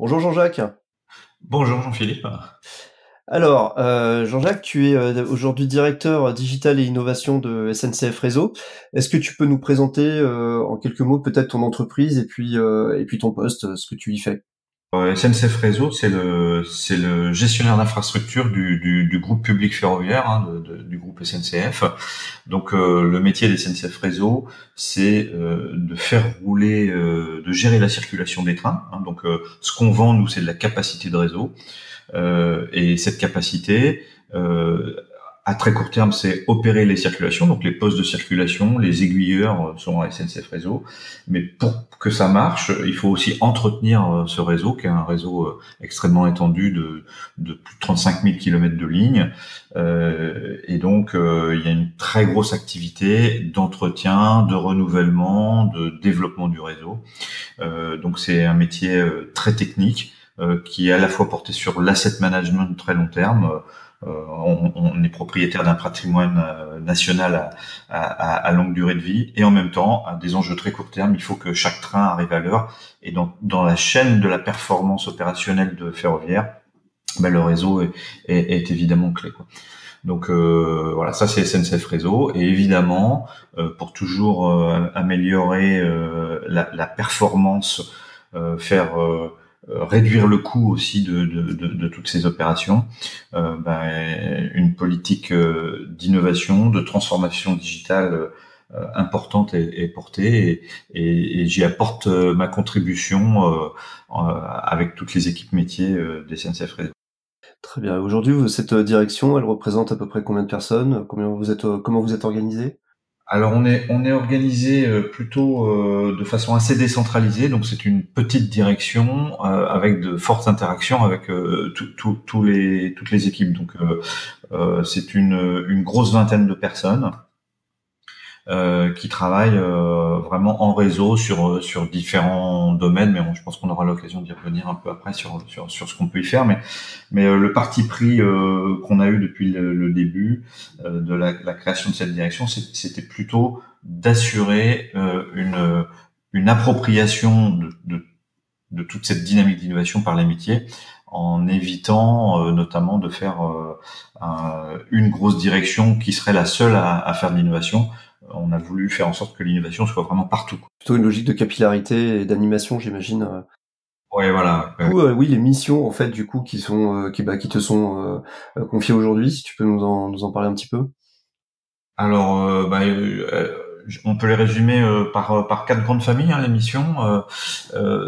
Bonjour Jean-Jacques. Bonjour Jean-Philippe. Alors, euh, Jean-Jacques, tu es euh, aujourd'hui directeur digital et innovation de SNCF Réseau. Est-ce que tu peux nous présenter euh, en quelques mots peut-être ton entreprise et puis et puis ton poste, ce que tu y fais? SNCF Réseau, c'est le c'est le gestionnaire d'infrastructure du, du, groupe public ferroviaire hein, du groupe SNCF. Donc euh, le métier des SNCF Réseau, c'est euh, de faire rouler, de gérer la circulation des trains. Hein. donc ce qu'on vend nous, c'est de la capacité de réseau. et cette capacité, à très court terme, c'est opérer les circulations, donc les postes de circulation, les aiguilleurs euh, sont à SNCF Réseau. Mais pour que ça marche, il faut aussi entretenir euh, ce réseau, qui est un réseau euh, extrêmement étendu de, plus de 35 000 km de ligne. Et donc, il y a une très grosse activité d'entretien, de renouvellement, de développement du réseau. Donc, c'est un métier très technique qui est à la fois porté sur l'asset management très long terme, on, on, est propriétaire d'un patrimoine euh, national à, à, à, longue durée de vie et en même temps à des enjeux très court terme. Il faut que chaque train arrive à l'heure et dans, dans la chaîne de la performance opérationnelle de ferroviaire, ben, le réseau est, est, est évidemment clé. Quoi. Donc euh, voilà, ça c'est SNCF Réseau. Et évidemment, euh, pour toujours euh, améliorer la, la, performance, faire euh, réduire le coût aussi de, de, de, de toutes ces opérations, euh, ben, une politique euh, d'innovation, de transformation digitale importante est, portée et, et, j'y apporte ma contribution avec toutes les équipes métiers des SNCF Réseau. Très bien. Aujourd'hui, cette direction, elle représente à peu près combien de personnes? Combien vous êtes Comment vous êtes organisé? Alors on est on est organisé euh, plutôt euh, de façon assez décentralisée, donc c'est une petite direction euh, avec de fortes interactions avec les toutes les équipes. Donc c'est une une grosse vingtaine de personnes qui travaillent euh, vraiment en réseau sur sur différents domaines, mais je pense qu'on aura l'occasion d'y revenir un peu après sur sur, sur ce qu'on peut y faire. Mais mais euh, le parti pris qu'on a eu depuis le, début de la, la, création de cette direction, c'était plutôt d'assurer une une appropriation de, de, de toute cette dynamique d'innovation par les métiers en évitant notamment de faire une grosse direction qui serait la seule à, à faire de l'innovation on a voulu faire en sorte que l'innovation soit vraiment partout. Plutôt une logique de capillarité et d'animation, j'imagine. Euh. Ouais, voilà. Euh, oui, les missions en fait du coup qui sont euh, qui, bah, qui te sont confiées aujourd'hui, si tu peux nous en, nous en parler un petit peu. Alors, bah, on peut les résumer par par quatre grandes familles hein, les missions.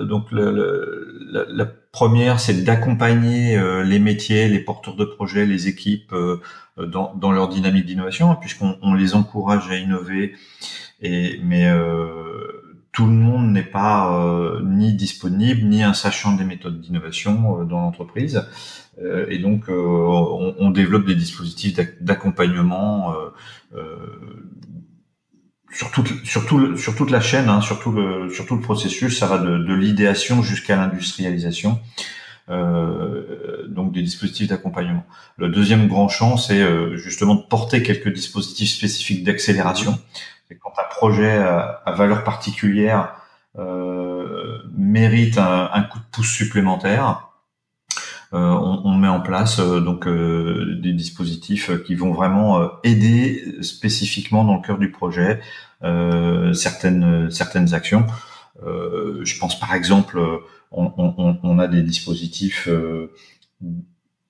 donc la première, c'est d'accompagner les métiers, les porteurs de projets, les équipes euh, dans, dans leur dynamique d'innovation, hein, puisqu'on on les encourage à innover. Et, mais euh, tout le monde n'est pas euh, ni disponible ni un sachant des méthodes d'innovation dans l'entreprise. et donc, on, on, développe des dispositifs d'accompagnement sur toute, sur, sur toute la chaîne, hein, sur, tout le, sur le processus. Ça va de, de l'idéation jusqu'à l'industrialisation. Euh, donc des dispositifs d'accompagnement. Le deuxième grand champ, c'est euh, justement de porter quelques dispositifs spécifiques d'accélération. Quand un projet à, valeur particulière euh, mérite un, coup de pouce supplémentaire, on, on, met en place euh, donc des dispositifs qui vont vraiment aider spécifiquement dans le cœur du projet certaines certaines actions. je pense par exemple on, a des dispositifs euh,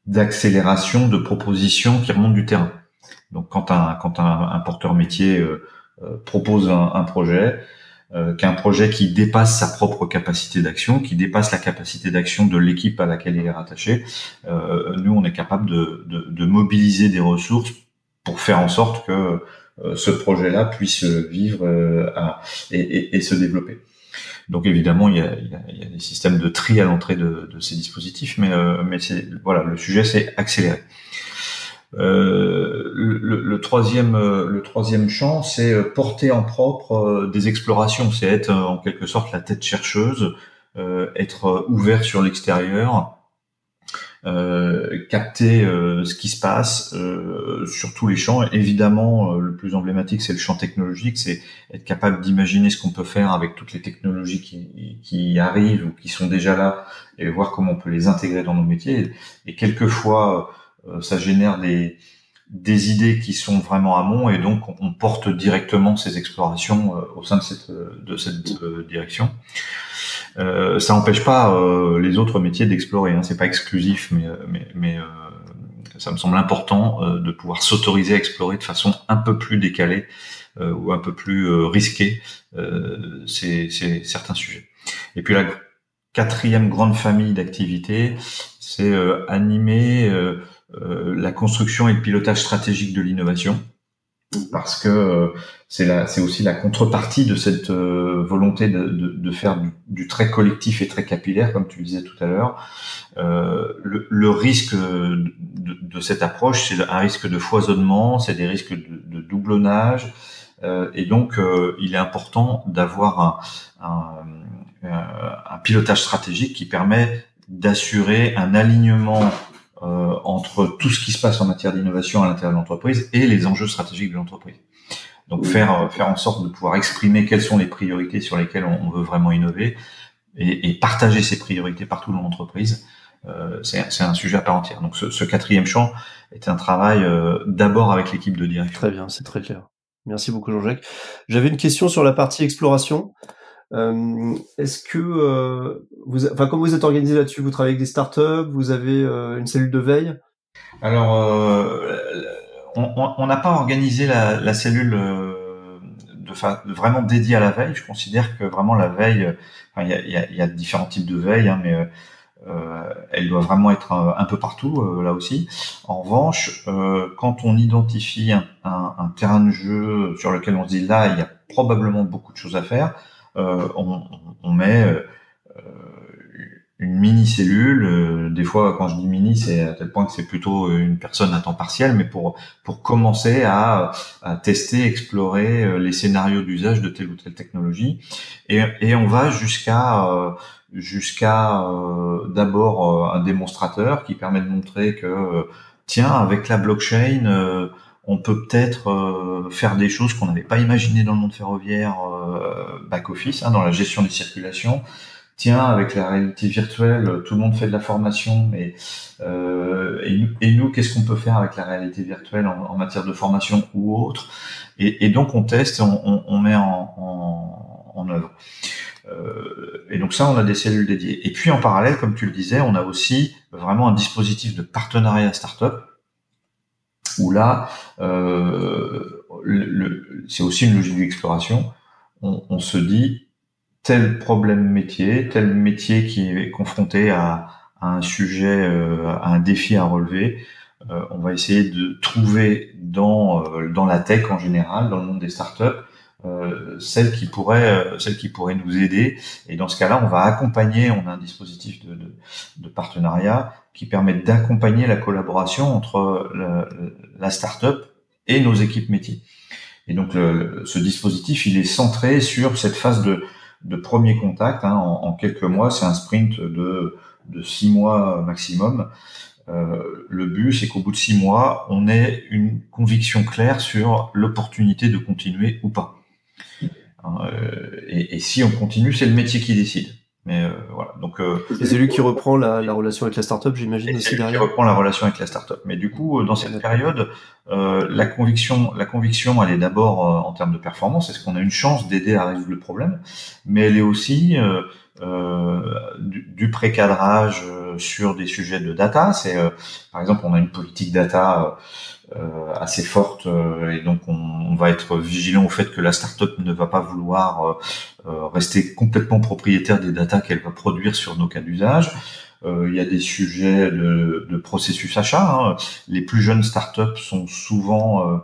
d'accélération de propositions qui remontent du terrain. Donc quand un, quand un, porteur métier euh, euh, propose un, projet, qu'un projet qui dépasse sa propre capacité d'action, qui dépasse la capacité d'action de l'équipe à laquelle il est rattaché, nous on est capable de, mobiliser des ressources pour faire en sorte que ce projet-là puisse vivre et, se développer. Donc évidemment, il y a, des systèmes de tri à l'entrée de, ces dispositifs, mais, mais voilà, le sujet c'est accélérer. Euh, le, troisième, le troisième champ, c'est porter en propre des explorations, c'est être en quelque sorte la tête chercheuse, être ouvert sur l'extérieur, euh, capter euh, ce qui se passe euh, sur tous les champs. Évidemment, le plus emblématique, c'est le champ technologique, c'est être capable d'imaginer ce qu'on peut faire avec toutes les technologies qui, qui, arrivent ou qui sont déjà là et voir comment on peut les intégrer dans nos métiers. Et quelquefois, ça génère des, des idées qui sont vraiment amont et donc on porte directement ces explorations au sein de cette, de cette direction. Euh, ça n'empêche pas euh, les autres métiers d'explorer. Hein. C'est pas exclusif, mais, euh, mais, mais ça me semble important de pouvoir s'autoriser à explorer de façon un peu plus décalée ou un peu plus risquée c'est certains sujets. Et puis la quatrième grande famille d'activités, c'est animer la construction et le pilotage stratégique de l'innovation parce que euh, c'est aussi la contrepartie de cette euh, volonté de, de, de faire du, du, très collectif et très capillaire, comme tu le disais tout à l'heure. Euh, le, le, risque de, de, cette approche, c'est un risque de foisonnement, c'est des risques de, doublonnage, euh, et donc il est important d'avoir un, un, un pilotage stratégique qui permet d'assurer un alignement euh, entre tout ce qui se passe en matière d'innovation à l'intérieur de l'entreprise et les enjeux stratégiques de l'entreprise. Donc faire euh, faire en sorte de pouvoir exprimer quelles sont les priorités sur lesquelles on, veut vraiment innover et, et, partager ces priorités partout dans l'entreprise. Euh, c'est un sujet à part entière. Donc ce, ce quatrième champ est un travail euh, d'abord avec l'équipe de direction. Très bien, c'est très clair. Merci beaucoup Jean-Jacques. J'avais une question sur la partie exploration. Euh, Est-ce que euh, vous, enfin, comment vous êtes organisé là-dessus? Vous travaillez avec des startups? Vous avez euh, une cellule de veille? Alors, euh, on n'a pas organisé la, la cellule euh, de, vraiment dédiée à la veille. Je considère que vraiment la veille, il y, a, y, a, y, a, différents types de veille, hein, mais elle doit vraiment être un, peu partout là aussi. En revanche, quand on identifie un, un, terrain de jeu sur lequel on se dit là, il y a probablement beaucoup de choses à faire, euh, on, on, met euh, une mini cellule. Euh, des fois, quand je dis mini, c'est à tel point que c'est plutôt une personne à temps partiel, mais pour pour commencer à, à tester, explorer les scénarios d'usage de telle ou telle technologie. Et, et on va jusqu'à jusqu'à d'abord un démonstrateur qui permet de montrer que tiens, avec la blockchain on peut peut-être euh, faire des choses qu'on n'avait pas imaginées dans le monde ferroviaire euh, back-office, hein, dans la gestion des circulations. Tiens, avec la réalité virtuelle, tout le monde fait de la formation, euh, et, nous, qu'est-ce qu'on peut faire avec la réalité virtuelle en, matière de formation ou autre? Et, donc on teste, on, on, met en œuvre. et donc ça, on a des cellules dédiées. Et puis en parallèle, comme tu le disais, on a aussi vraiment un dispositif de partenariat start-up où là, euh, c'est aussi une logique d'exploration. On, se dit tel problème métier, tel métier qui est confronté à, un sujet, euh, à un défi à relever, euh, on va essayer de trouver dans dans la tech en général, dans le monde des startups, euh, celle qui pourrait euh, celle qui nous aider et dans ce cas-là on va accompagner on a un dispositif de, de partenariat qui permet d'accompagner la collaboration entre la, la start-up et nos équipes métiers et donc ce dispositif il est centré sur cette phase de, premier contact hein, en, quelques mois c'est un sprint de six mois maximum euh, le but, c'est qu'au bout de six mois, on ait une conviction claire sur l'opportunité de continuer ou pas. Euh, et, si on continue, c'est le métier qui décide. Mais euh, voilà. Donc euh, c'est lui qui reprend la, la, relation avec la startup, j'imagine aussi derrière. Qui reprend la relation avec la startup. Mais du coup, dans cette période, euh, la conviction, la conviction, elle est d'abord en termes de performance. Est-ce qu'on a une chance d'aider à résoudre le problème? Mais elle est aussi du, du précadrage sur des sujets de data. C'est par exemple, on a une politique data euh, assez forte euh, et donc on, va être vigilant au fait que la startup ne va pas vouloir euh, rester complètement propriétaire des datas qu'elle va produire sur nos cas d'usage. il y a des sujets de, de processus achat. Hein. Les plus jeunes startups sont souvent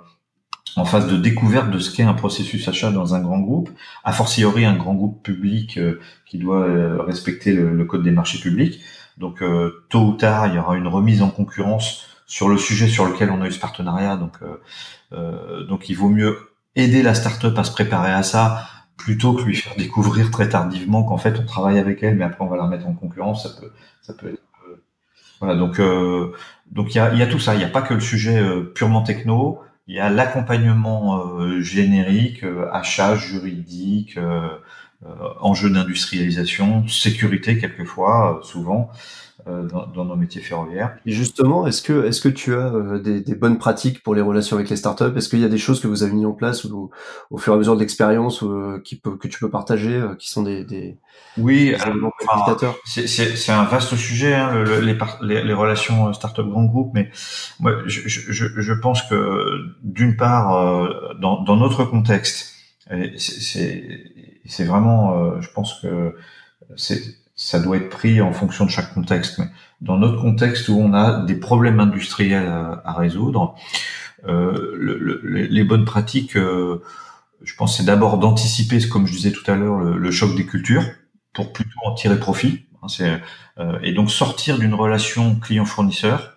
en phase de découverte de ce qu'est un processus achat dans un grand groupe, a fortiori un grand groupe public euh, qui doit euh, respecter le, code des marchés publics. Donc euh, tôt ou tard, il y aura une remise en concurrence sur le sujet sur lequel on a eu ce partenariat. Donc, donc il vaut mieux aider la start-up à se préparer à ça plutôt que lui faire découvrir très tardivement qu'en fait on travaille avec elle, mais après on va la mettre en concurrence. Ça peut, ça peut être voilà, donc donc il y a, y a tout ça. Il n'y a pas que le sujet purement techno il y a l'accompagnement euh, générique, euh, achat juridique, euh, enjeux d'industrialisation, sécurité quelquefois, souvent. Dans, dans, nos métiers ferroviaires. Et justement, est-ce que est-ce que tu as des, des, bonnes pratiques pour les relations avec les startups? Est-ce qu'il y a des choses que vous avez mis en place ou, au fur et à mesure de l'expérience qui peut, que tu peux partager, qui sont des, des oui, c'est un vaste sujet, hein, le, les, les, les, relations startup grand groupe, mais moi, je, je, je pense que d'une part, euh, dans, dans, notre contexte, c'est vraiment, euh, je pense que ça doit être pris en fonction de chaque contexte, mais dans notre contexte où on a des problèmes industriels à, à résoudre, euh, le, les bonnes pratiques, euh, je pense, c'est d'abord d'anticiper, comme je disais tout à l'heure, le, le choc des cultures pour plutôt en tirer profit. Hein, euh, et donc sortir d'une relation client-fournisseur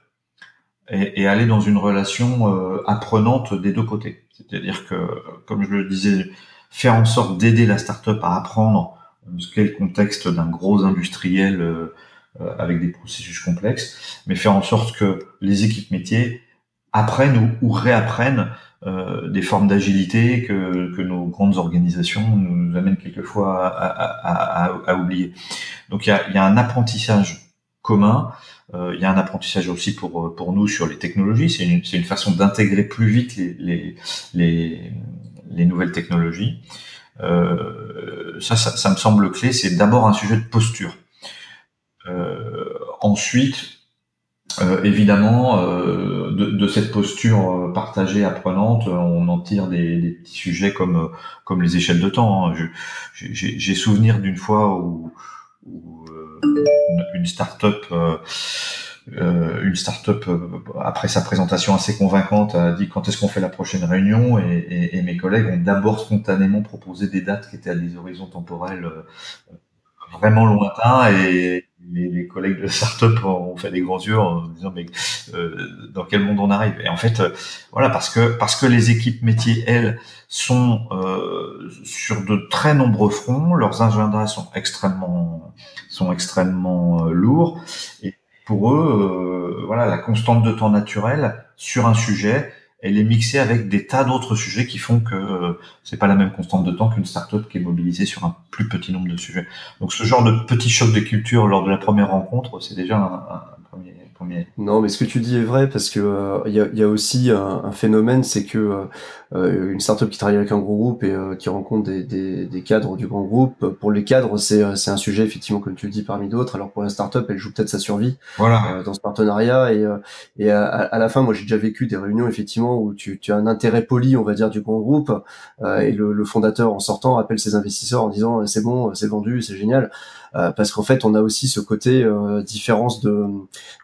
et, et, aller dans une relation euh, apprenante des deux côtés. C'est-à-dire que, comme je le disais, faire en sorte d'aider la startup à apprendre ce qu'est le contexte d'un gros industriel euh, avec des processus complexes, mais faire en sorte que les équipes métiers apprennent ou, ou réapprennent euh, des formes d'agilité que, que, nos grandes organisations nous amènent quelquefois à, à, à, à oublier. Donc il y a, y a, un apprentissage commun, euh, il y a un apprentissage aussi pour, pour nous sur les technologies, c'est une, une, façon d'intégrer plus vite les, les, les, les nouvelles technologies. Euh, ça, ça, ça, me semble clé, c'est d'abord un sujet de posture. Euh, ensuite, euh, évidemment, de, de, cette posture partagée, apprenante, on en tire des, des petits sujets comme comme les échelles de temps. Hein. J'ai souvenir d'une fois où, où une, start-up euh, une start-up après sa présentation assez convaincante a dit quand est-ce qu'on fait la prochaine réunion? Et, et, et mes collègues ont d'abord spontanément proposé des dates qui étaient à des horizons temporels vraiment lointains. Et les, les, collègues de start-up ont fait des grands yeux en disant mais euh, dans quel monde on arrive? Et en fait, euh, voilà, parce que parce que les équipes métiers elles sont euh, sur de très nombreux fronts, leurs agendas sont extrêmement sont extrêmement euh, lourds. Et pour eux, voilà, la constante de temps naturel sur un sujet, elle est mixée avec des tas d'autres sujets qui font que euh, c'est pas la même constante de temps qu'une startup qui est mobilisée sur un plus petit nombre de sujets. Donc ce genre de petit choc de culture lors de la première rencontre, c'est déjà un, premier non, mais ce que tu dis est vrai parce que il euh, y, a, aussi un, phénomène, c'est que euh, euh, une startup qui travaille avec un gros groupe et qui rencontre des, cadres du grand groupe, pour les cadres, c'est un sujet effectivement comme tu le dis parmi d'autres. Alors pour la startup, elle joue peut-être sa survie voilà. dans ce partenariat et, et à, la fin, moi j'ai déjà vécu des réunions effectivement où tu, as un intérêt poli, on va dire, du grand groupe et le, le fondateur en sortant appelle ses investisseurs en disant c'est bon, c'est vendu, c'est génial. Euh, parce qu'en fait, on a aussi ce côté euh, différence de,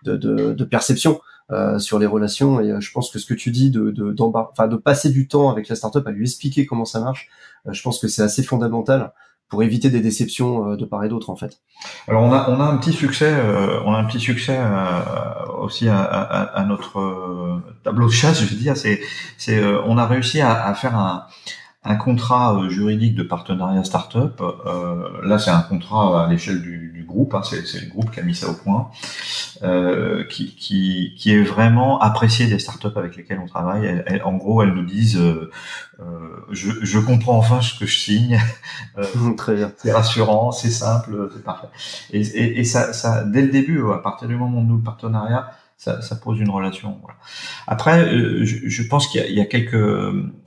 de, de, de perception. Euh, sur les relations et je pense que ce que tu dis de de, de passer du temps avec la startup à lui expliquer comment ça marche, je pense que c'est assez fondamental pour éviter des déceptions de part et d'autre en fait. Alors on a on a un petit succès on a un petit succès aussi à, à, à, notre tableau de chasse je veux dire c'est c'est on a réussi à, à faire un un contrat euh, juridique de partenariat start-up. Euh, là, c'est un contrat à l'échelle du, du, groupe. Hein, c'est le groupe qui a mis ça au point, euh, qui, qui, qui, est vraiment apprécié des start-up avec lesquelles on travaille. en gros, elles nous disent euh, euh, je, je, comprends enfin ce que je signe. Bien. C'est rassurant, c'est simple, c'est parfait. Et, et, et ça, ça, dès le début, à partir du moment où nous le partenariat, ça, ça, pose une relation. Voilà. Après, je, je pense qu'il y, y, a quelques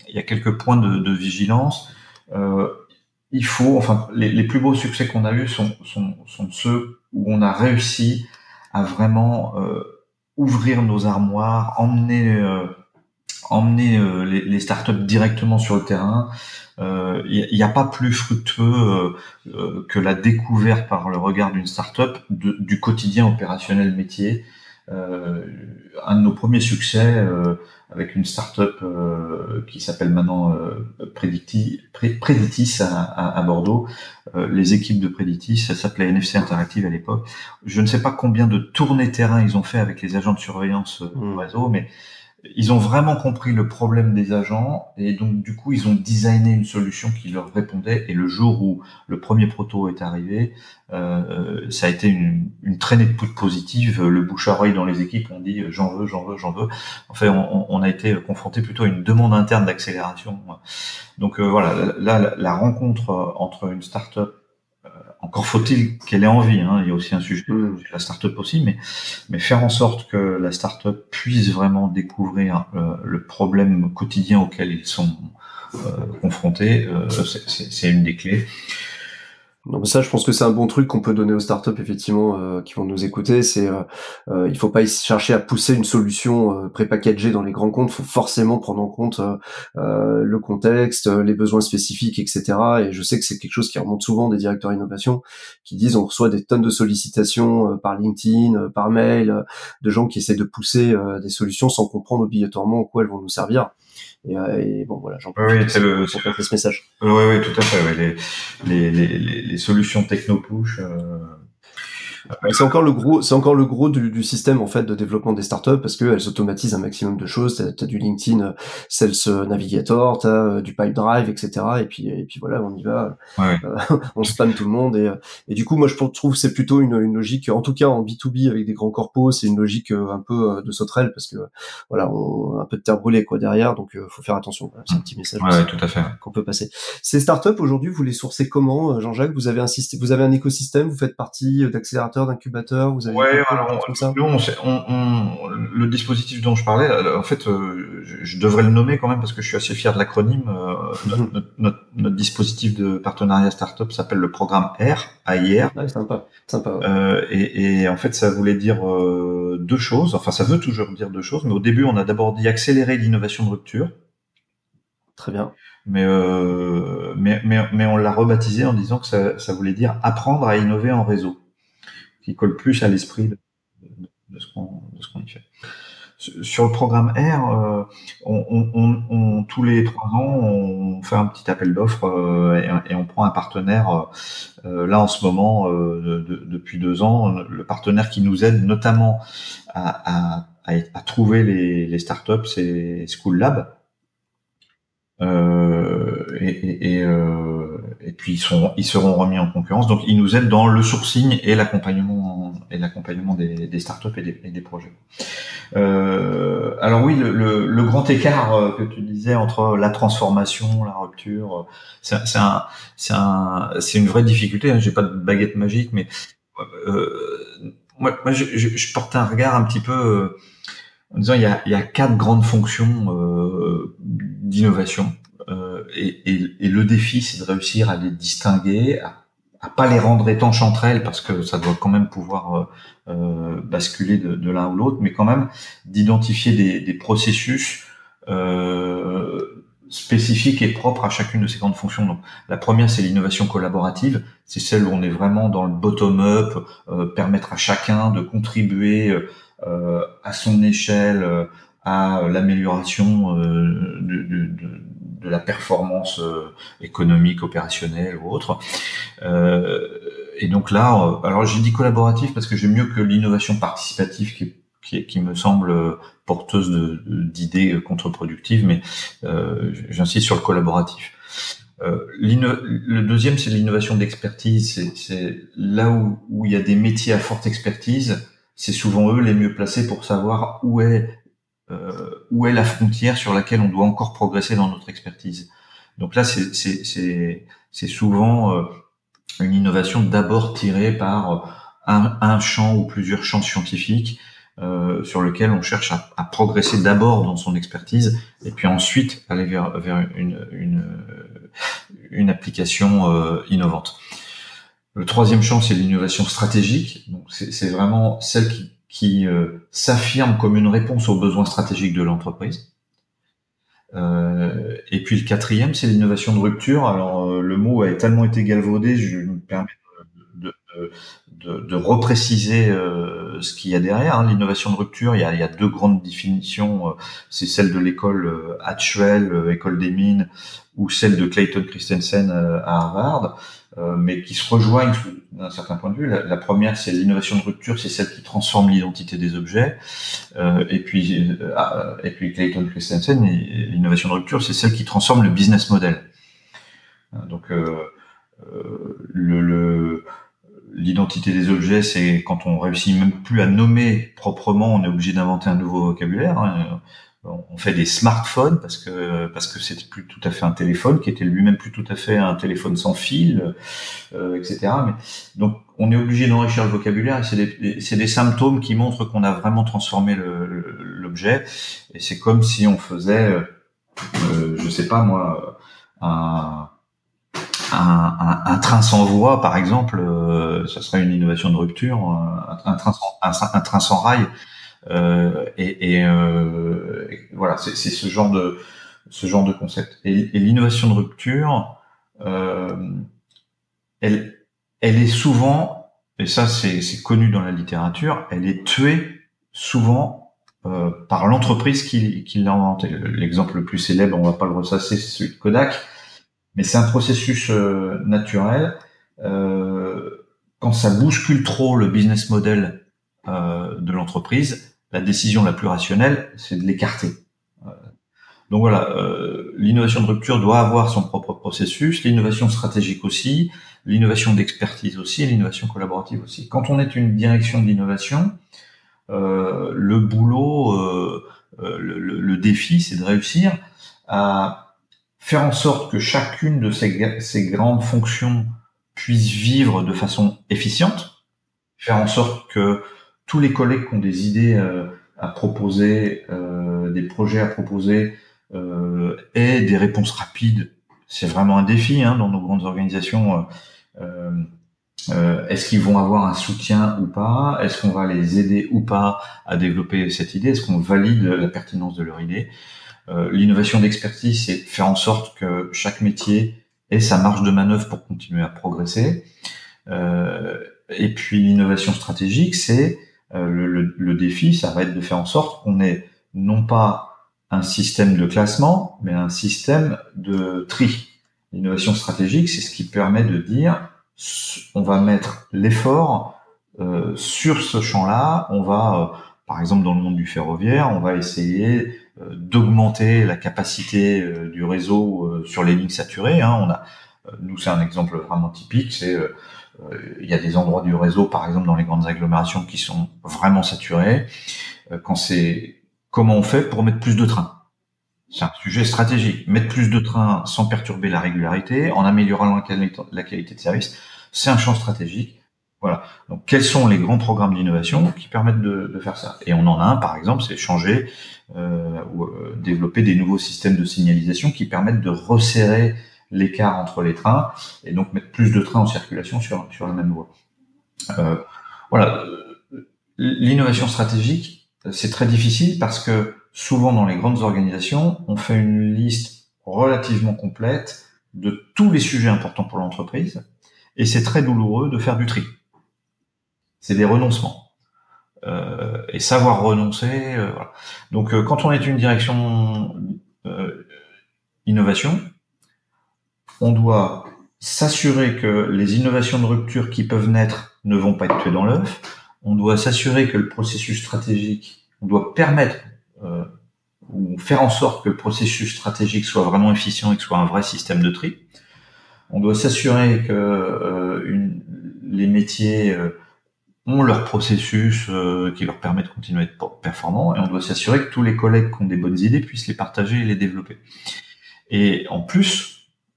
il y a quelques points de, de vigilance. Euh, il faut, enfin, les, les plus beaux succès qu'on a eus sont, sont, sont, ceux où on a réussi à vraiment euh, ouvrir nos armoires, emmener, euh, emmener euh, les, les, startups directement sur le terrain. Euh, il n'y a, pas plus fructueux que la découverte par le regard d'une startup de, du quotidien opérationnel métier un de nos premiers succès avec une start-up qui s'appelle maintenant Preditis, Preditis à, Bordeaux. les équipes de Preditis, ça s'appelait NFC Interactive à l'époque. Je ne sais pas combien de tournées terrain ils ont fait avec les agents de surveillance du mmh. réseau, mais ils ont vraiment compris le problème des agents et donc du coup ils ont designé une solution qui leur répondait et le jour où le premier proto est arrivé euh, ça a été une, une, traînée de poudre positive le bouche à oreille dans les équipes on dit j'en veux j'en veux j'en veux. En fait on, on, a été confronté plutôt à une demande interne d'accélération donc euh, voilà là la, la, rencontre entre une start-up encore faut-il qu'elle ait envie. Hein. Il y a aussi un sujet de la start-up aussi, mais, mais faire en sorte que la start-up puisse vraiment découvrir euh, le problème quotidien auquel ils sont euh, confrontés, euh, c'est une des clés. Mais ça, je pense que c'est un bon truc qu'on peut donner aux startups effectivement euh, qui vont nous écouter. C'est euh, euh il faut pas chercher à pousser une solution euh, prépackagée dans les grands comptes. Il faut forcément prendre en compte le contexte, les besoins spécifiques, etc. Et je sais que c'est quelque chose qui remonte souvent des directeurs innovation qui disent on reçoit des tonnes de sollicitations par LinkedIn, par mail, de gens qui essaient de pousser des solutions sans comprendre obligatoirement en quoi elles vont nous servir. Et, euh, et bon, voilà, j'en profite oui, le, pour faire ce message. Oui, oui, tout à fait. Ouais. Les, les, les, les, solutions techno-push, euh, c'est encore le gros, c'est encore le gros du, du, système en fait de développement des startups parce qu'elles automatisent un maximum de choses. T'as as du LinkedIn euh, Sales Navigator, t'as euh, du Pipedrive, etc. Et puis et puis voilà, on y va, ouais. euh, on spam tout le monde et, et du coup moi je trouve c'est plutôt une, une logique, en tout cas en B2B avec des grands corpos, c'est une logique un peu de sauterelle parce que voilà, on a un peu de terre brûlée quoi derrière, donc faut faire attention. C'est un petit message ouais, tout à fait qu'on peut passer. Ces startups aujourd'hui, vous les sourcez comment, Jean-Jacques? Vous avez un système, vous avez un écosystème, vous faites partie d'accélérateurs d'incubateur Vous avez ouais, comme ça? on, on, le dispositif dont je parlais, en fait, euh, je devrais le nommer quand même parce que je suis assez fier de l'acronyme. Euh, notre, notre, notre, dispositif de partenariat startup s'appelle le programme R, AIR. Ouais, sympa, sympa. Euh, et, et, en fait, ça voulait dire euh, deux choses. Enfin, ça veut toujours dire deux choses. Mais au début, on a d'abord dit accélérer l'innovation de rupture. Très bien. Mais, euh, mais, mais, mais, on l'a rebaptisé en disant que ça, ça voulait dire apprendre à innover en réseau qui colle plus à l'esprit de, de, ce qu'on y fait. Sur le programme R, euh, on, on, on, tous les trois ans, on fait un petit appel d'offres euh, et, et, on prend un partenaire. Euh, là, en ce moment, de, depuis deux ans, le partenaire qui nous aide notamment à, à, à, à trouver les, les startups, c'est School Lab. Euh, et, et, euh, et, puis ils seront ils seront remis en concurrence. Donc ils nous aident dans le sourcing et l'accompagnement et l'accompagnement des, startups et des, et des projets. Euh, alors oui, le, le, le, grand écart euh, que tu disais entre la transformation, la rupture, c'est un c'est un c'est une vraie difficulté. Hein. J'ai pas de baguette magique, mais euh, moi, moi je, je, je, porte un regard un petit peu en disant il y a, il y a quatre grandes fonctions euh, d'innovation euh, et, et, et, le défi c'est de réussir à les distinguer, à, à, pas les rendre étanches entre elles parce que ça doit quand même pouvoir euh, euh basculer de, de l'un ou l'autre, mais quand même d'identifier des, des, processus euh, spécifiques et propres à chacune de ces grandes fonctions. Donc, la première, c'est l'innovation collaborative. C'est celle où on est vraiment dans le bottom-up, euh, permettre à chacun de contribuer à son échelle euh, à l'amélioration euh, de, de, de, la performance économique, opérationnelle ou autre. et donc là, alors j'ai dit collaboratif parce que j'aime mieux que l'innovation participative qui, qui, qui, me semble porteuse d'idées contre-productives, mais euh, j'insiste sur le collaboratif. Euh, le deuxième, c'est l'innovation d'expertise. C'est là où, où il y a des métiers à forte expertise c'est souvent eux les mieux placés pour savoir où est euh, où est la frontière sur laquelle on doit encore progresser dans notre expertise. Donc là, c'est souvent euh, une innovation d'abord tirée par euh, un, un, champ ou plusieurs champs scientifiques euh, sur lequel on cherche à, à progresser d'abord dans son expertise et puis ensuite aller vers, vers une, une, une application euh, innovante. Le troisième champ, c'est l'innovation stratégique. Donc, c'est vraiment celle qui, qui euh, s'affirme comme une réponse aux besoins stratégiques de l'entreprise. Euh, et puis le quatrième, c'est l'innovation de rupture. Alors, euh, le mot a tellement été galvaudé, je me permets de, de, de, de repréciser euh, ce qu'il y a derrière. Hein. L'innovation de rupture, il y a, il y a deux grandes définitions. c'est celle de l'école Hatchwell, école des mines, ou celle de Clayton Christensen à Harvard. Euh, mais qui se rejoignent d'un certain point de vue. La, première, c'est l'innovation de rupture, c'est celle qui transforme l'identité des objets. Euh, et puis, euh, ah, et puis Clayton Christensen, l'innovation de rupture, c'est celle qui transforme le business model. Donc, le, l'identité des objets, c'est quand on réussit même plus à nommer proprement, on est obligé d'inventer un nouveau vocabulaire. Hein on fait des smartphones parce que parce que c'était plus tout à fait un téléphone qui était lui-même plus tout à fait un téléphone sans fil, euh, etc. Donc on est obligé d'enrichir le vocabulaire et c'est des, c'est des symptômes qui montrent qu'on a vraiment transformé l'objet et c'est comme si on faisait, euh, je sais pas moi, un un, un, train sans voie, par exemple, euh, ça serait une innovation de rupture. Un, un train, sans, train sans rail, euh, et, et, euh, voilà, c'est ce genre de ce genre de concept. Et, et l'innovation de rupture, euh, elle, elle est souvent, et ça c'est connu dans la littérature, elle est tuée souvent euh, par l'entreprise qui, qui l'a inventé. L'exemple le plus célèbre, on va pas le ressasser, c'est celui de Kodak, mais c'est un processus euh, naturel. Euh, quand ça bouscule trop le business model euh, de l'entreprise, la décision la plus rationnelle, c'est de l'écarter. Euh, donc voilà, euh, l'innovation de rupture doit avoir son propre processus, l'innovation stratégique aussi, l'innovation d'expertise aussi, l'innovation collaborative aussi. Quand on est une direction d'innovation, euh, le boulot, le, défi, c'est de réussir à faire en sorte que chacune de ces, grandes fonctions puisse vivre de façon efficiente, faire en sorte que tous les collègues qui ont des idées euh, à proposer, euh, des projets à proposer, euh, aient des réponses rapides. C'est vraiment un défi hein, dans nos grandes organisations. Euh, euh, Est-ce qu'ils vont avoir un soutien ou pas? Est-ce qu'on va les aider ou pas à développer cette idée? Est-ce qu'on valide la pertinence de leur idée? euh, L'innovation d'expertise, c'est faire en sorte que chaque métier ait sa marge de manœuvre pour continuer à progresser. Euh, et puis l'innovation stratégique, c'est euh, le, défi, ça va être de faire en sorte qu'on ait non pas un système de classement, mais un système de tri. L'innovation stratégique, c'est ce qui permet de dire, on va mettre l'effort euh, sur ce champ-là, on va, euh, par exemple dans le monde du ferroviaire, on va essayer euh, d'augmenter la capacité du réseau sur les lignes saturées. Hein. On a, nous c'est un exemple vraiment typique, c'est euh, il y a des endroits du réseau, par exemple dans les grandes agglomérations, qui sont vraiment saturés. Euh, quand c'est comment on fait pour mettre plus de trains? C'est un sujet stratégique. Mettre plus de trains sans perturber la régularité, en améliorant la qualité de service, c'est un champ stratégique. Voilà. Donc, quels sont les grands programmes d'innovation qui permettent de, de, faire ça? Et on en a un, par exemple, c'est changer euh, ou euh, développer des nouveaux systèmes de signalisation qui permettent de resserrer l'écart entre les trains et donc mettre plus de trains en circulation sur, sur la même voie. Euh, voilà, l'innovation stratégique, c'est très difficile parce que souvent dans les grandes organisations, on fait une liste relativement complète de tous les sujets importants pour l'entreprise et c'est très douloureux de faire du tri. C'est des renoncements. Euh, et savoir renoncer. Euh, voilà. Donc euh, quand on est une direction euh, innovation, on doit s'assurer que les innovations de rupture qui peuvent naître ne vont pas être tuées dans l'œuf. On doit s'assurer que le processus stratégique, on doit permettre euh, ou faire en sorte que le processus stratégique soit vraiment efficient et que ce soit un vrai système de tri. On doit s'assurer que euh, les métiers ont leur processus qui leur permet de continuer à être performants et on doit s'assurer que tous les collègues qui ont des bonnes idées puissent les partager et les développer. Et en plus,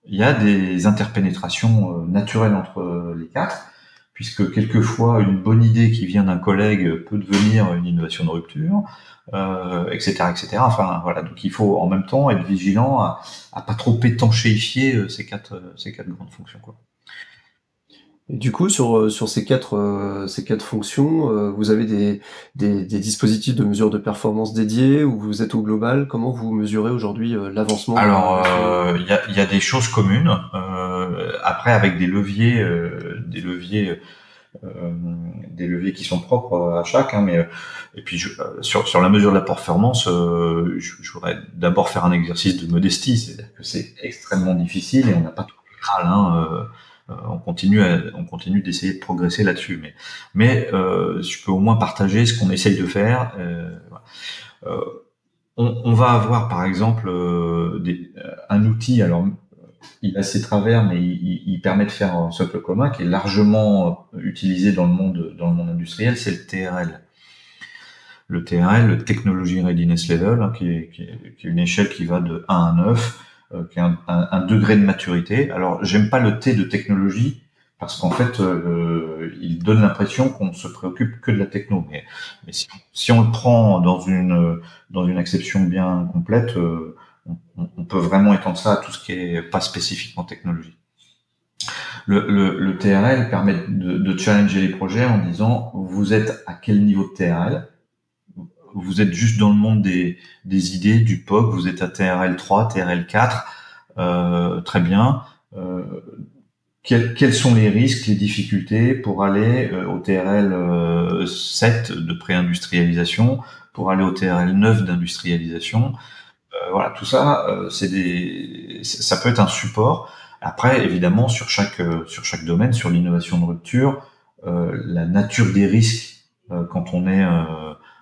il y a des interpénétrations euh, naturelles entre euh, les quatre, puisque quelquefois une bonne idée qui vient d'un collègue peut devenir une innovation de rupture, euh, etc., etc. Enfin voilà, donc il faut en même temps être vigilant à, à pas trop étanchéifier euh, ces quatre ces quatre grandes fonctions quoi. Et du coup, sur, euh, sur ces, quatre, euh, ces quatre fonctions, euh, vous avez des, des, des, dispositifs de mesure de performance dédiés ou vous êtes au global? Comment vous mesurez aujourd'hui l'avancement Alors, il y, a, y, a, des choses communes. après, avec des leviers, des leviers des leviers qui sont propres à chaque. Hein, mais et puis sur sur la mesure de la performance, je, je voudrais d'abord faire un exercice de modestie, c'est-à-dire que c'est extrêmement difficile et on n'a pas tout le hein, on continue, on continue d'essayer de progresser là-dessus. Mais, mais euh, je peux au moins partager ce qu'on essaye de faire. Euh, on, va avoir par exemple des, un outil. Alors il a ses travers, mais il, permet de faire un socle commun qui est largement utilisé dans le monde, dans le monde industriel, c'est le TRL. Le TRL, le Technology Readiness Level, hein, qui, est, qui, est, une échelle qui va de 1 à 9, euh, qui est un, degré de maturité. Alors, j'aime pas le T de technologie, parce qu'en fait, euh, il donne l'impression qu'on se préoccupe que de la techno. Mais, si, on le prend dans une dans une acception bien complète, euh, on, peut vraiment étendre ça à tout ce qui est pas spécifiquement technologie. Le, le, le TRL permet de, de, challenger les projets en disant vous êtes à quel niveau de TRL Vous êtes juste dans le monde des, des idées, du POC, vous êtes à TRL 3, TRL 4, euh, très bien. Euh, quels, quels, sont les risques, les difficultés pour aller euh, au TRL 7 de pré-industrialisation, pour aller au TRL 9 d'industrialisation? Euh, voilà, tout ça, euh, c'est des, ça peut être un support. Après, évidemment, sur chaque euh, sur chaque domaine, sur l'innovation de rupture, la nature des risques quand on est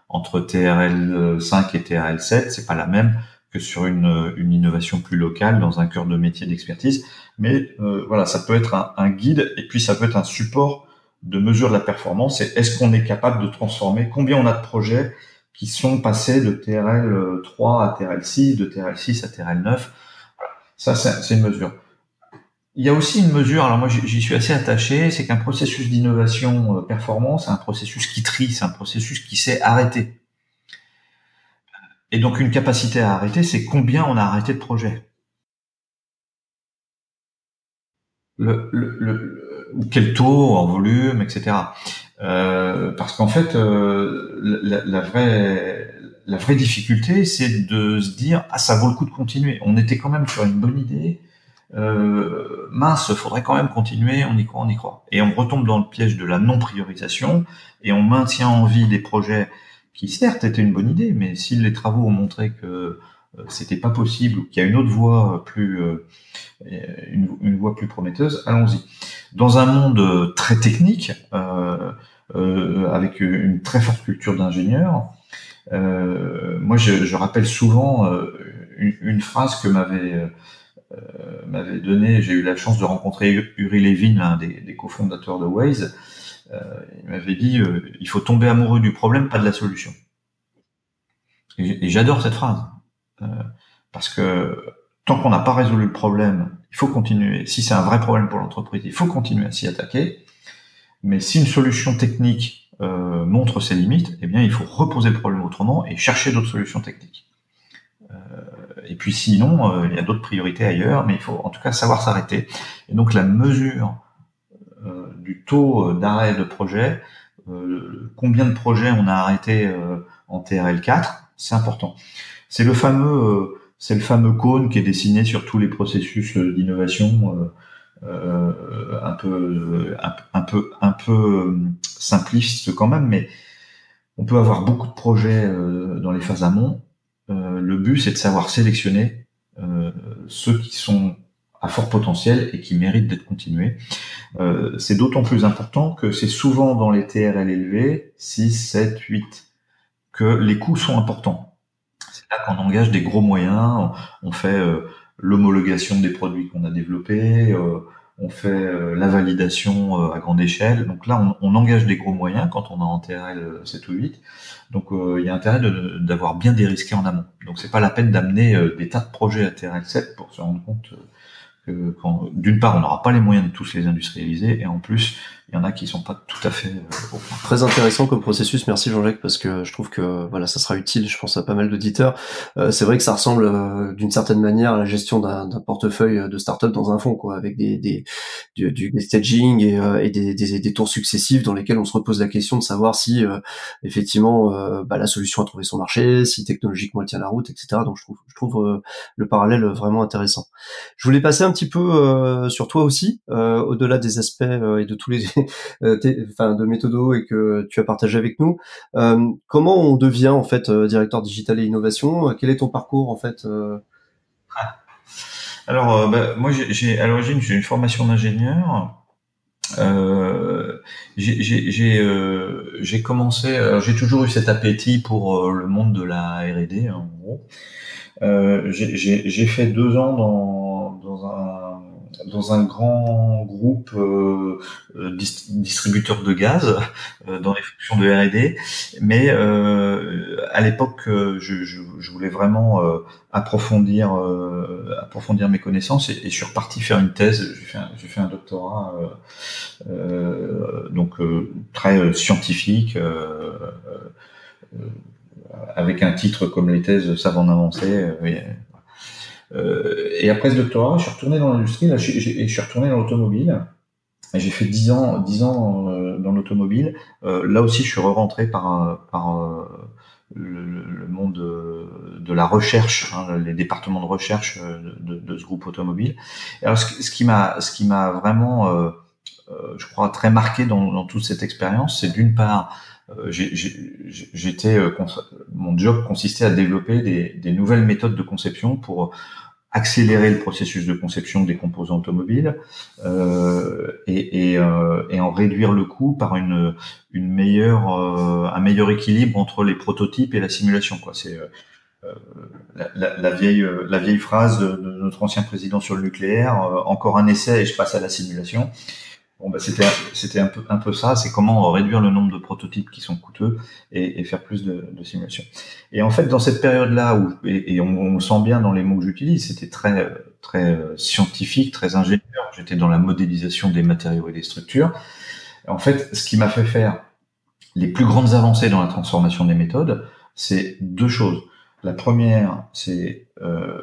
entre TRL 5 et TRL 7, c'est pas la même que sur une, une innovation plus locale dans un cœur de métier d'expertise. Mais voilà, ça peut être un, un, guide et puis ça peut être un support de mesure de la performance. Et est-ce qu'on est capable de transformer? Combien on a de projets qui sont passés de TRL 3 à TRL 6, de TRL 6 à TRL 9. Ça, c'est une mesure. Il y a aussi une mesure, alors moi j'y suis assez attaché, c'est qu'un processus d'innovation euh, performance, c'est un processus qui trie, c'est un processus qui sait arrêter. Et donc une capacité à arrêter, c'est combien on a arrêté de projets. Le, le, le, quel taux en volume, etc. Euh, parce qu'en fait, euh, la, la, vraie, la vraie difficulté, c'est de se dire ah ça vaut le coup de continuer. On était quand même sur une bonne idée. Euh, mince, faudrait quand même continuer. On y croit, on y croit. Et on retombe dans le piège de la non priorisation et on maintient en vie des projets qui certes étaient une bonne idée, mais si les travaux ont montré que euh, c'était pas possible ou qu'il y a une autre voie plus euh, une, une, voie plus prometteuse, allons-y. Dans un monde très technique, euh, euh, avec une très forte culture d'ingénieur, euh, moi je, je, rappelle souvent une, une, phrase que m'avait m'avait donné. J'ai eu la chance de rencontrer Uri Levin, l'un des, cofondateurs de Waze. il m'avait dit il faut tomber amoureux du problème, pas de la solution. Et, j'adore cette phrase. Euh, parce que tant qu'on n'a pas résolu le problème, il faut continuer. Si c'est un vrai problème pour l'entreprise, il faut continuer à s'y attaquer. Mais si une solution technique euh, montre ses limites, eh bien, il faut reposer le problème autrement et chercher d'autres solutions techniques. Euh, et puis sinon, euh, il y a d'autres priorités ailleurs, mais il faut en tout cas savoir s'arrêter. Et donc la mesure euh, du taux d'arrêt de projet, combien de projets on a arrêté en TRL 4, c'est important. C'est le fameux, c'est le fameux cône qui est dessiné sur tous les processus d'innovation, euh, un peu, un, peu, un peu simpliste quand même, mais on peut avoir beaucoup de projets euh, dans les phases amont. Euh, le but, c'est de savoir sélectionner ceux qui sont à fort potentiel et qui méritent d'être continués. Euh, c'est d'autant plus important que c'est souvent dans les TRL élevés, 6, 7, 8, que les coûts sont importants là qu'on engage des gros moyens. On, fait euh, l'homologation des produits qu'on a développés, euh, on fait euh, la validation à grande échelle. Donc là, on, engage des gros moyens quand on a en TRL 7 ou 8. Donc il y a intérêt d'avoir bien dérisqué en amont. Donc c'est pas la peine d'amener des tas de projets à TRL 7 pour se rendre compte que d'une part on n'aura pas les moyens de tous les industrialiser et en plus il y en a qui sont pas tout à fait euh, Très intéressant comme processus, merci Jean-Jacques, parce que je trouve que voilà, ça sera utile, je pense, à pas mal d'auditeurs. Euh, c'est vrai que ça ressemble euh, d'une certaine manière à la gestion d'un portefeuille de start-up dans un fonds, quoi, avec des, des du, du staging et, et des, des, des, tours successifs dans lesquels on se repose la question de savoir si effectivement bah, la solution a trouvé son marché, si technologiquement elle tient la route, etc. Donc je trouve, je trouve le parallèle vraiment intéressant. Je voulais passer un petit peu sur toi aussi, au-delà des aspects et de tous les enfin, de méthodo et que tu as partagé avec nous. comment on devient en fait directeur digital et innovation? Quel est ton parcours en fait ah. Alors, bah, moi, à l'origine j'ai une formation d'ingénieur. Euh, j'ai commencé, j'ai toujours eu cet appétit pour le monde de la R&D en gros. Euh, j'ai fait deux ans dans, dans un dans un grand groupe euh, euh distributeur de gaz euh, dans les fonctions de R&D, mais euh, à l'époque, je, je, je, voulais vraiment approfondir approfondir mes connaissances et, je suis reparti faire une thèse. J'ai fait, un, fait un doctorat donc très scientifique avec un titre comme les thèses savant avancer. Euh, euh, et après ce doctorat, je suis retourné dans l'industrie, et je suis retourné dans l'automobile. J'ai fait dix ans, dix ans euh, dans l'automobile. là aussi, je suis re-rentré par, le, monde de, la recherche, hein, les départements de recherche de, ce groupe automobile. alors, ce, qui m'a, ce qui m'a vraiment, je crois, très marqué dans, toute cette expérience, c'est d'une part euh, j'étais euh, mon job consistait à développer des, des, nouvelles méthodes de conception pour accélérer le processus de conception des composants automobiles euh, et, et, euh, et, en réduire le coût par une, une meilleure, euh, un meilleur équilibre entre les prototypes et la simulation. Quoi. C'est la, la, la, vieille, la vieille phrase de, de, notre ancien président sur le nucléaire encore un essai et je passe à la simulation. Bon, bah, c'était c'était un peu un peu ça, c'est comment réduire le nombre de prototypes qui sont coûteux et, et faire plus de, de simulations. Et en fait, dans cette période-là où et, on, on, le sent bien dans les mots que j'utilise, c'était très très euh, scientifique, très ingénieur. J'étais dans la modélisation des matériaux et des structures. En fait, ce qui m'a fait faire les plus grandes avancées dans la transformation des méthodes, c'est deux choses. La première, c'est euh,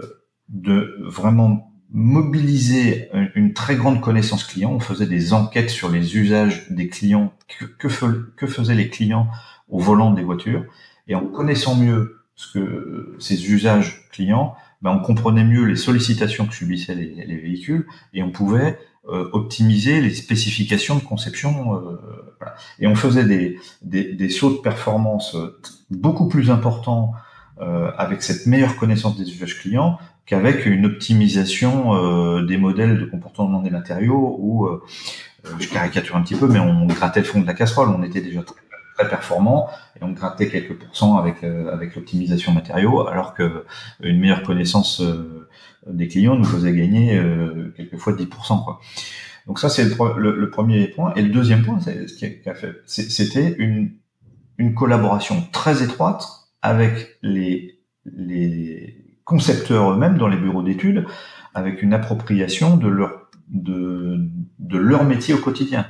de vraiment mobiliser une très grande connaissance client. On faisait des enquêtes sur les usages des clients, que, faisaient les clients au volant des voitures. Et en connaissant mieux ce que ces usages clients, ben on comprenait mieux les sollicitations que subissaient les, les véhicules et on pouvait euh, optimiser les spécifications de conception. Euh, voilà. Et on faisait des, des, des, sauts de performance euh, beaucoup plus importants euh, avec cette meilleure connaissance des usages clients qu'avec une optimisation euh, des modèles de comportement des matériaux où, euh, je caricature un petit peu, mais on grattait le fond de la casserole, on était déjà très, très performant et on grattait quelques pourcents avec euh, avec l'optimisation matériaux, alors que une meilleure connaissance euh, des clients nous faisait gagner quelquefois 10%. Quoi. Donc ça c'est le, le, premier point. Et le deuxième point, c'est ce a fait, c'était une une collaboration très étroite avec les les concepteurs eux-mêmes dans les bureaux d'études avec une appropriation de leur, de, de leur métier au quotidien.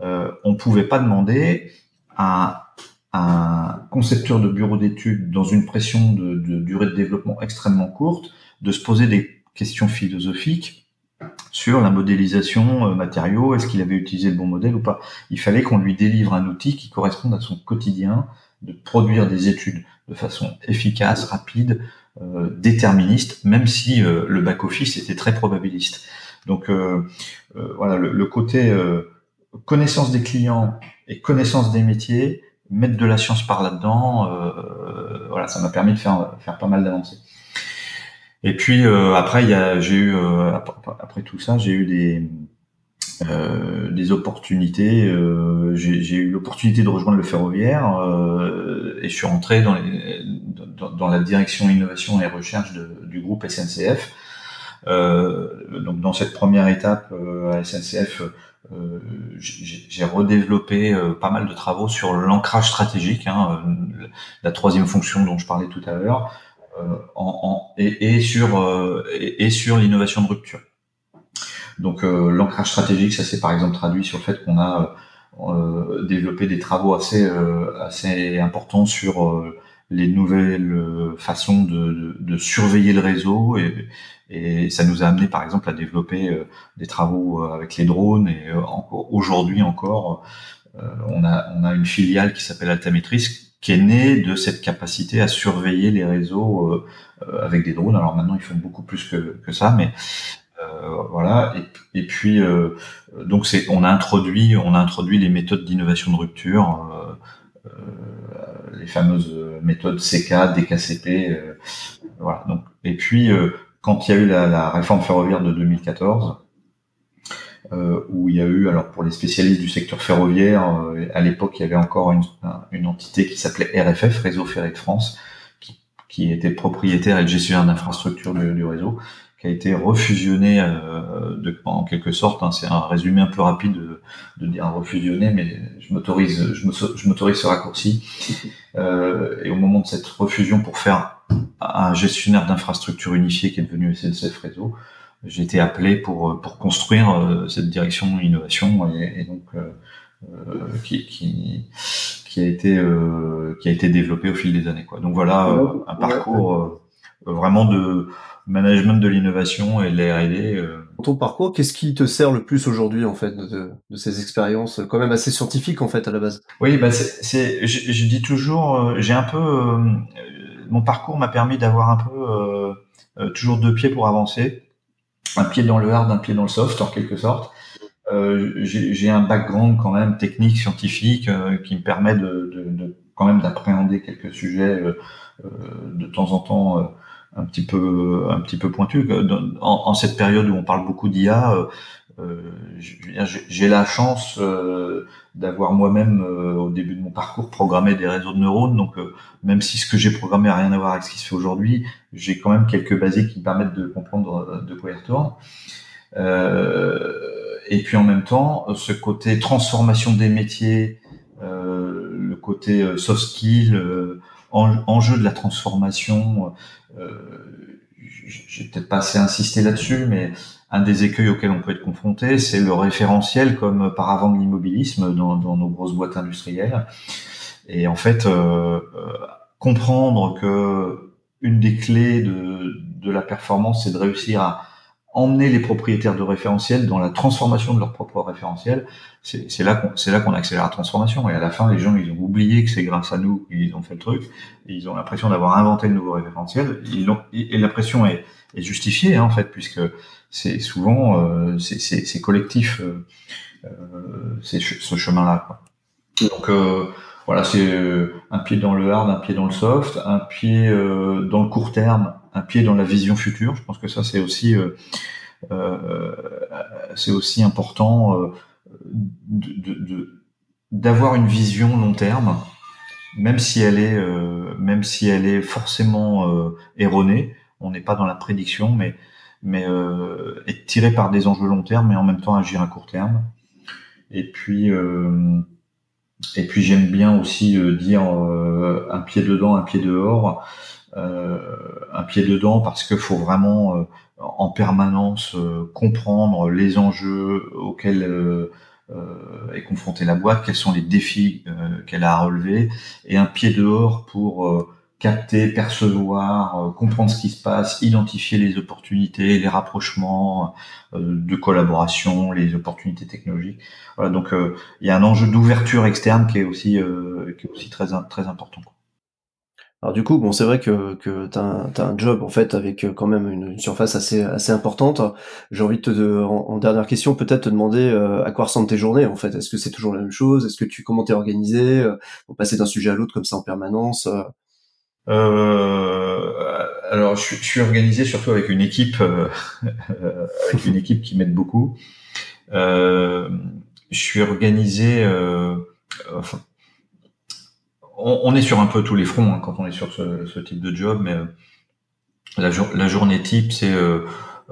Euh, on pouvait pas demander à un concepteur de bureau d'études dans une pression de, de, durée de développement extrêmement courte de se poser des questions philosophiques sur la modélisation euh, matériaux, est-ce qu'il avait utilisé le bon modèle ou pas. Il fallait qu'on lui délivre un outil qui corresponde à son quotidien, de produire des études de façon efficace, rapide, euh, déterministe, même si euh, le back-office était très probabiliste. Donc euh, voilà, le, côté connaissance des clients et connaissance des métiers, mettre de la science par là-dedans, voilà, ça m'a permis de faire, faire pas mal d'avancées. Et puis après, il y a, j'ai eu après tout ça, j'ai eu des euh, des opportunités. Euh, j'ai eu l'opportunité de rejoindre le ferroviaire euh, et je suis rentré dans, les, dans, la direction innovation et recherche de, du groupe SNCF. donc dans cette première étape à SNCF, j'ai redéveloppé pas mal de travaux sur l'ancrage stratégique, hein, la troisième fonction dont je parlais tout à l'heure, en, en, et, et, sur et sur l'innovation de rupture. Donc euh, l'ancrage stratégique, ça s'est par exemple traduit sur le fait qu'on a euh, développé des travaux assez euh, assez importants sur les nouvelles façons de, de, surveiller le réseau et, et, ça nous a amené par exemple à développer des travaux avec les drones et aujourd'hui encore on a on a une filiale qui s'appelle Altametris qui est née de cette capacité à surveiller les réseaux avec des drones. Alors maintenant ils font beaucoup plus que, que ça, mais voilà. Et, puis donc c'est on a introduit on a introduit les méthodes d'innovation de rupture, les fameuses méthodes CK, DKCP, voilà. Donc et puis quand il y a eu la, réforme ferroviaire de 2014 euh, où il y a eu, alors pour les spécialistes du secteur ferroviaire, euh, à l'époque il y avait encore une, entité qui s'appelait RFF, Réseau Ferré de France, qui, était propriétaire et gestionnaire d'infrastructure du, du, réseau, qui a été refusionné euh, de, en quelque sorte. Hein, c'est un résumé un peu rapide de, de dire refusionné, mais je m'autorise, je m'autorise ce raccourci. Euh, et au moment de cette refusion, pour faire un gestionnaire d'infrastructure unifié qui est devenu SNCF Réseau, j'ai été appelé pour euh, pour construire euh, cette direction innovation et, et donc euh, qui, qui qui a été qui a été développé au fil des années quoi. Donc voilà un parcours vraiment de management de l'innovation et de la R&D. Dans ton parcours, qu'est-ce qui te sert le plus aujourd'hui en fait de, de, ces expériences quand même assez scientifiques en fait à la base? Oui, bah c'est, je, je, dis toujours, j'ai un peu, mon parcours m'a permis d'avoir un peu toujours deux pieds pour avancer un pied dans le hard, un pied dans le soft en quelque sorte. Euh, j'ai un background quand même technique, scientifique, euh, qui me permet de, de, de quand même d'appréhender quelques sujets euh, euh de temps en temps euh, un petit peu un petit peu pointus. En, en cette période où on parle beaucoup d'IA, j'ai la chance d'avoir moi-même au début de mon parcours programmé des réseaux de neurones. Donc même si ce que j'ai programmé a rien à voir avec ce qui se fait aujourd'hui, j'ai quand même quelques basiques qui me permettent de comprendre de quoi il retourne. Euh, et puis en même temps, ce côté transformation des métiers, euh, le côté euh, soft skill, euh, enjeu de la transformation, euh, j'ai peut-être pas assez insisté là-dessus, mais un des écueils auxquels on peut être confronté, c'est le référentiel comme paravent de l'immobilisme dans, dans, nos grosses boîtes industrielles. Et en fait, euh, comprendre que une des clés de la performance, c'est de réussir à emmener les propriétaires de référentiels dans la transformation de leur propre référentiel. C'est là qu'on c'est accélère la transformation. Et à la fin, les gens ils ont oublié que c'est grâce à nous qu'ils ont fait le truc. ils ont l'impression d'avoir inventé le nouveau référentiel. Ils ont, et l'impression est, est justifiée hein, en fait, puisque c'est souvent euh, c'est collectif euh, euh, ce chemin-là. Donc euh, voilà, c'est euh, un pied dans le hard, un pied dans le soft, un pied euh, dans le court terme, un pied dans la vision future. Je pense que ça c'est aussi euh, c'est aussi important de, d'avoir une vision long terme, même si elle est même si elle est forcément erronée. On n'est pas dans la prédiction, mais mais être tiré par des enjeux long terme, mais en même temps agir à court terme. Et puis et puis j'aime bien aussi euh, dire euh, un pied dedans, un pied dehors. Euh, un pied dedans parce qu'il faut vraiment en permanence comprendre les enjeux auxquels est confrontée la boîte, quels sont les défis qu'elle a à relever, et un pied dehors pour capter, percevoir, euh, comprendre ce qui se passe, identifier les opportunités, les rapprochements euh, de collaboration, les opportunités technologiques. Voilà, donc euh, il y a un enjeu d'ouverture externe qui est aussi qui est aussi très très important. Alors du coup, bon, c'est vrai que, que tu as, un job en fait avec quand même une, surface assez assez importante. J'ai envie de te, en, dernière question, peut-être te demander à quoi ressemblent tes journées en fait. Est-ce que c'est toujours la même chose? Est-ce que tu comment t'es organisé? Pour passer d'un sujet à l'autre comme ça en permanence euh, alors, je, je, suis organisé surtout avec une équipe, euh, avec une équipe qui m'aide beaucoup. Euh, je suis organisé. Euh, enfin, on, on, est sur un peu tous les fronts hein, quand on est sur ce, ce, type de job, mais la, la journée type, c'est euh,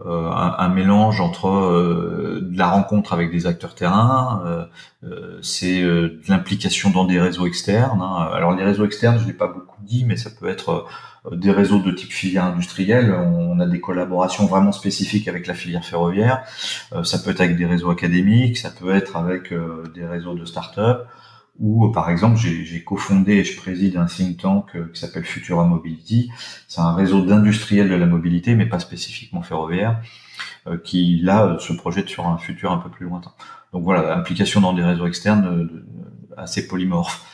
un, un, mélange entre euh, la rencontre avec des acteurs terrain, euh, c'est de l'implication dans des réseaux externes. Hein. Alors les réseaux externes, je l'ai pas beaucoup dit, mais ça peut être des réseaux de type filière industrielle. On a des collaborations vraiment spécifiques avec la filière ferroviaire. ça peut être avec des réseaux académiques, ça peut être avec des réseaux de start-up où, euh, par exemple, j'ai cofondé et je préside un think tank euh, qui s'appelle Futura Mobility. C'est un réseau d'industriels de la mobilité, mais pas spécifiquement ferroviaire, euh, qui, là, se projette sur un futur un peu plus lointain. Donc voilà, implication dans des réseaux externes assez polymorphes.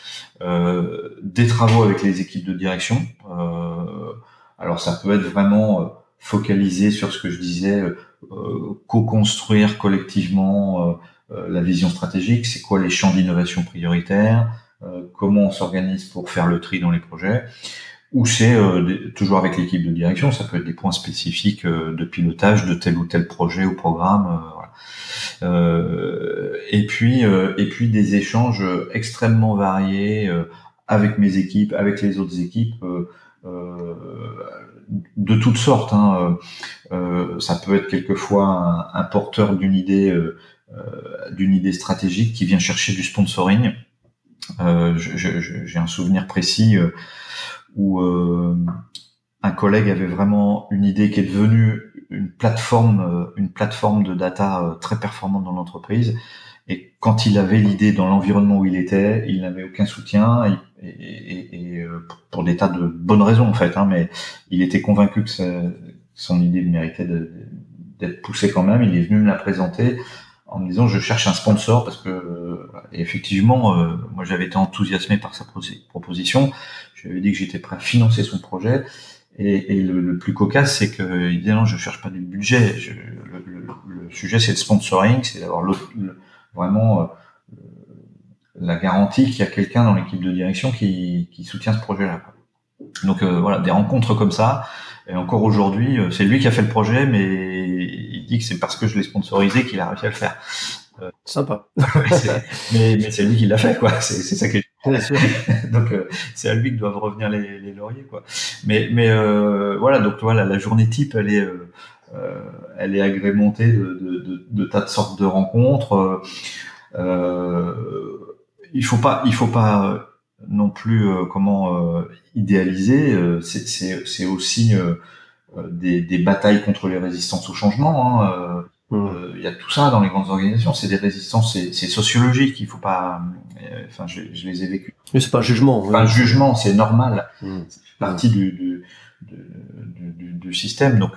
Euh, des travaux avec les équipes de direction. Euh, alors ça peut être vraiment focalisé sur ce que je disais, co-construire collectivement la vision stratégique, c'est quoi les champs d'innovation prioritaires, comment on s'organise pour faire le tri dans les projets, ou c'est toujours avec l'équipe de direction, ça peut être des points spécifiques de pilotage de tel ou tel projet ou programme. et puis et puis des échanges extrêmement variés avec mes équipes, avec les autres équipes, euh, euh, de toutes sortes. Hein. Euh, ça peut être quelquefois un, porteur d'une idée, d'une idée stratégique qui vient chercher du sponsoring. J'ai un souvenir précis où un collègue avait vraiment une idée qui est devenue une plateforme, une plateforme de data très performante dans l'entreprise. Et quand il avait l'idée dans l'environnement où il était, il n'avait aucun soutien et, euh, pour des tas de bonnes raisons en fait. Hein, mais il était convaincu que son idée méritait d'être poussée quand même. Il est venu me la présenter en me disant je cherche un sponsor parce que et effectivement euh, moi j'avais été enthousiasmé par sa proposition. Je lui avais dit que j'étais prêt à financer son projet. Et, et le, plus cocasse, c'est qu'il dit non, je cherche pas du budget. Je, le, le, sujet, c'est le sponsoring, c'est d'avoir le, vraiment euh, la garantie qu'il y a quelqu'un dans l'équipe de direction qui, qui soutient ce projet-là. Donc euh, voilà, des rencontres comme ça. Et encore aujourd'hui, euh, c'est lui qui a fait le projet, mais il dit que c'est parce que je l'ai sponsorisé qu'il a réussi à le faire. Euh, Sympa. mais, mais c'est lui qui l'a fait, quoi. C'est, ça qui est. donc c'est à lui que doivent revenir les, les lauriers, quoi. Mais, mais voilà, donc voilà, la journée type, elle est euh, elle est agrémentée de, de, de, tas de sortes de rencontres. Euh, il faut pas, il faut pas non plus euh, comment idéaliser. C'est aussi des, des, batailles contre les résistances au changement. Hein. Mmh. Il y a tout ça dans les grandes organisations. C'est des résistances, c'est sociologique. Il faut pas. Enfin, je, je les ai vécues. Mais c'est pas un jugement. Pas un jugement, c'est normal. Mmh. C'est partie du, du, du, du, système. Donc,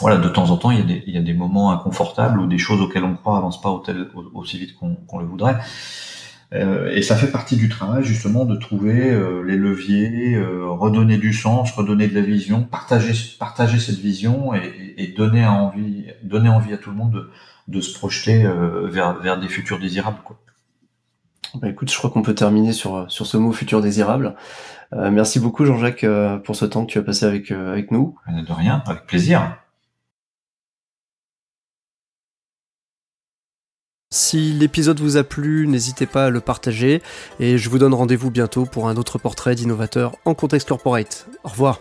voilà, de temps en temps, il y, a des, il y a des moments inconfortables ou des choses auxquelles on croit avancent pas aussi vite qu'on le voudrait. Euh, et ça fait partie du travail justement de trouver euh, les leviers, euh, redonner du sens, redonner de la vision, partager, partager cette vision et, et donner envie, donner envie à tout le monde de, de se projeter vers, vers des futurs désirables. Quoi. Bah écoute, je crois qu'on peut terminer sur, sur ce mot futur désirable. merci beaucoup Jean-Jacques pour ce temps que tu as passé avec, avec nous. De rien, avec plaisir. Si l'épisode vous a plu, n'hésitez pas à le partager et je vous donne rendez-vous bientôt pour un autre portrait d'innovateur en contexte corporate. Au revoir.